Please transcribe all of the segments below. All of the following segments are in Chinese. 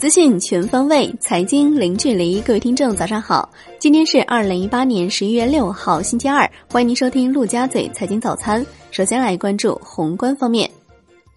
资讯全方位，财经零距离。各位听众，早上好！今天是二零一八年十一月六号，星期二。欢迎您收听陆家嘴财经早餐。首先来关注宏观方面，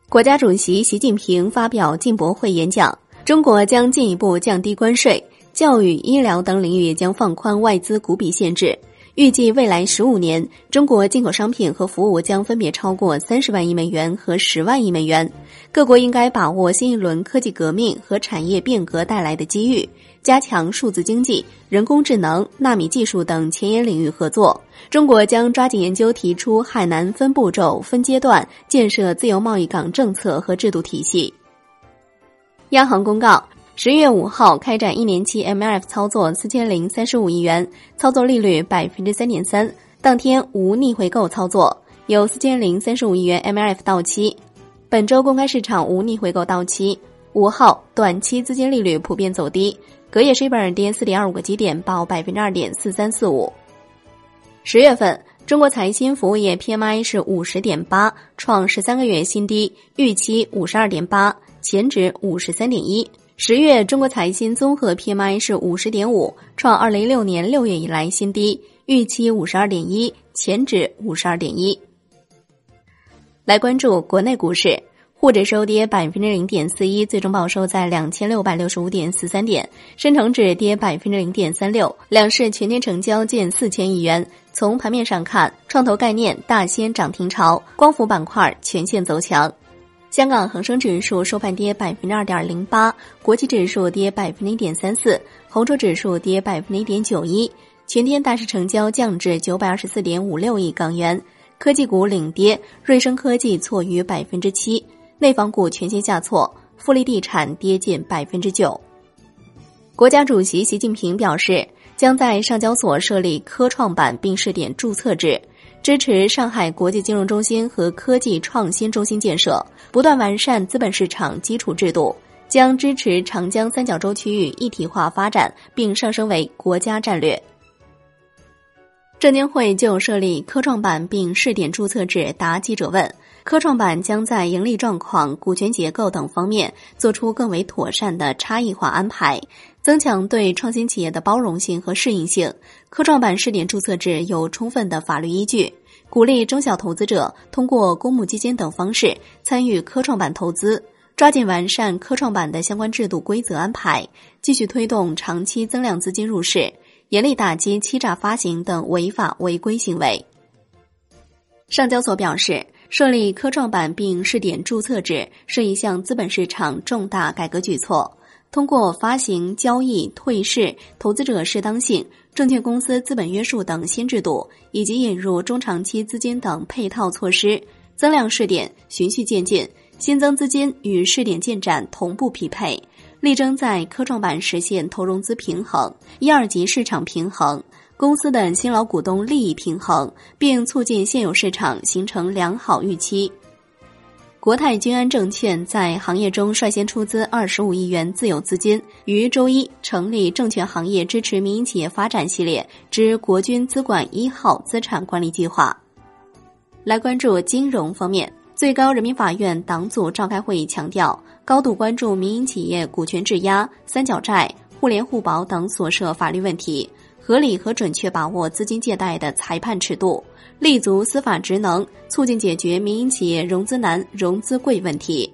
国家主席习近平发表进博会演讲，中国将进一步降低关税，教育、医疗等领域将放宽外资股比限制。预计未来十五年，中国进口商品和服务将分别超过三十万亿美元和十万亿美元。各国应该把握新一轮科技革命和产业变革带来的机遇，加强数字经济、人工智能、纳米技术等前沿领域合作。中国将抓紧研究提出海南分步骤、分阶段建设自由贸易港政策和制度体系。央行公告。十月五号开展一年期 MLF 操作四千零三十五亿元，操作利率百分之三点三，当天无逆回购操作，有四千零三十五亿元 MLF 到期。本周公开市场无逆回购到期。五号短期资金利率普遍走低，隔夜 shibor 跌四点二五个基点，报百分之二点四三四五。十月份中国财新服务业 PMI 是五十点八，创十三个月新低，预期五十二点八，前值五十三点一。十月，中国财新综合 PMI 是五十点五，创二零一六年六月以来新低，预期五十二点一，前值五十二点一。来关注国内股市，沪指收跌百分之零点四一，最终报收在两千六百六十五点四三点；深成指跌百分之零点三六，两市全天成交近四千亿元。从盘面上看，创投概念大掀涨停潮，光伏板块全线走强。香港恒生指数收盘跌百分之二点零八，国际指数跌百分之一点三四，红筹指数跌百分之一点九一，全天大市成交降至九百二十四点五六亿港元。科技股领跌，瑞声科技挫逾百分之七，内房股全线下挫，富力地产跌近百分之九。国家主席习近平表示，将在上交所设立科创板并试点注册制。支持上海国际金融中心和科技创新中心建设，不断完善资本市场基础制度，将支持长江三角洲区域一体化发展，并上升为国家战略。证监会就设立科创板并试点注册制答记者问：科创板将在盈利状况、股权结构等方面做出更为妥善的差异化安排。增强对创新企业的包容性和适应性。科创板试点注册制有充分的法律依据，鼓励中小投资者通过公募基金等方式参与科创板投资，抓紧完善科创板的相关制度规则安排，继续推动长期增量资金入市，严厉打击欺诈发行等违法违规行为。上交所表示，设立科创板并试点注册制是一项资本市场重大改革举措。通过发行、交易、退市、投资者适当性、证券公司资本约束等新制度，以及引入中长期资金等配套措施，增量试点循序渐进，新增资金与试点进展同步匹配，力争在科创板实现投融资平衡、一二级市场平衡、公司的新老股东利益平衡，并促进现有市场形成良好预期。国泰君安证券在行业中率先出资二十五亿元自有资金，于周一成立证券行业支持民营企业发展系列之国军资管一号资产管理计划。来关注金融方面，最高人民法院党组召开会议，强调高度关注民营企业股权质押、三角债、互联互保等所涉法律问题。合理和准确把握资金借贷的裁判尺度，立足司法职能，促进解决民营企业融资难、融资贵问题。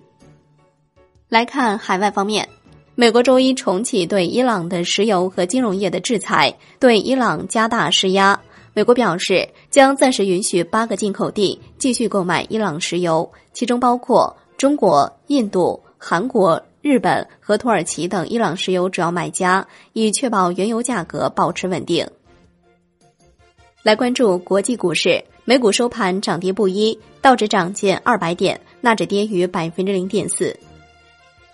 来看海外方面，美国周一重启对伊朗的石油和金融业的制裁，对伊朗加大施压。美国表示将暂时允许八个进口地继续购买伊朗石油，其中包括中国、印度、韩国。日本和土耳其等伊朗石油主要买家，以确保原油价格保持稳定。来关注国际股市，美股收盘涨跌不一，道指涨近二百点，纳指跌逾百分之零点四。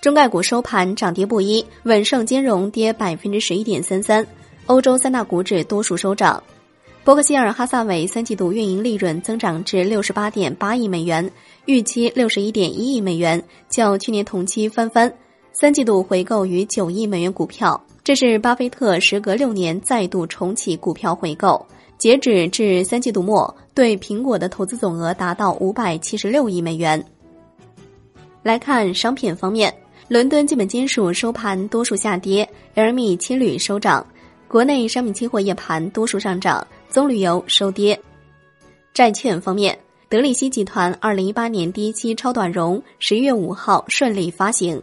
中概股收盘涨跌不一，稳盛金融跌百分之十一点三三，欧洲三大股指多数收涨。伯克希尔哈萨韦三季度运营利润增长至六十八点八亿美元。预期六十一点一亿美元，较去年同期翻番。三季度回购逾九亿美元股票，这是巴菲特时隔六年再度重启股票回购。截止至三季度末，对苹果的投资总额达到五百七十六亿美元。来看商品方面，伦敦基本金属收盘多数下跌，LME 期铝收涨。国内商品期货夜盘多数上涨，棕榈油收跌。债券方面，德力西集团二零一八年第一期超短融十一月五号顺利发行。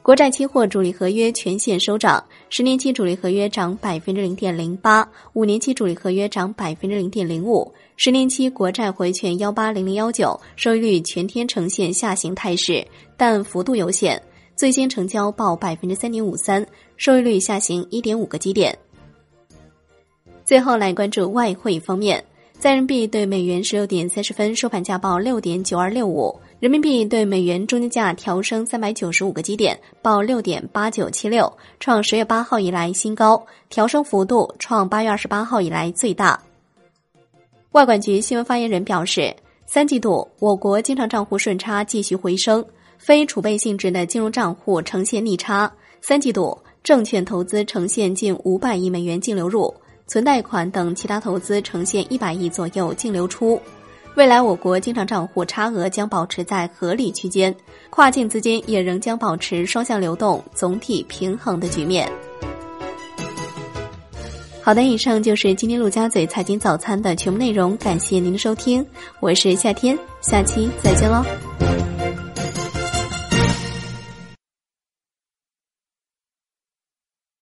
国债期货主力合约全线收涨，十年期主力合约涨百分之零点零八，五年期主力合约涨百分之零点零五。十年期国债回券幺八零零幺九收益率全天呈现下行态势，但幅度有限。最新成交报百分之三点五三，收益率下行一点五个基点。最后来关注外汇方面，在人民币对美元十六点三十分收盘价报六点九二六五，人民币对美元中间价调升三百九十五个基点，报六点八九七六，创十月八号以来新高，调升幅度创八月二十八号以来最大。外管局新闻发言人表示，三季度我国经常账户顺差继续回升。非储备性质的金融账户呈现逆差，三季度证券投资呈现近五百亿美元净流入，存贷款等其他投资呈现一百亿左右净流出。未来我国经常账户差额将保持在合理区间，跨境资金也仍将保持双向流动、总体平衡的局面。好的，以上就是今天陆家嘴财经早餐的全部内容，感谢您的收听，我是夏天，下期再见喽。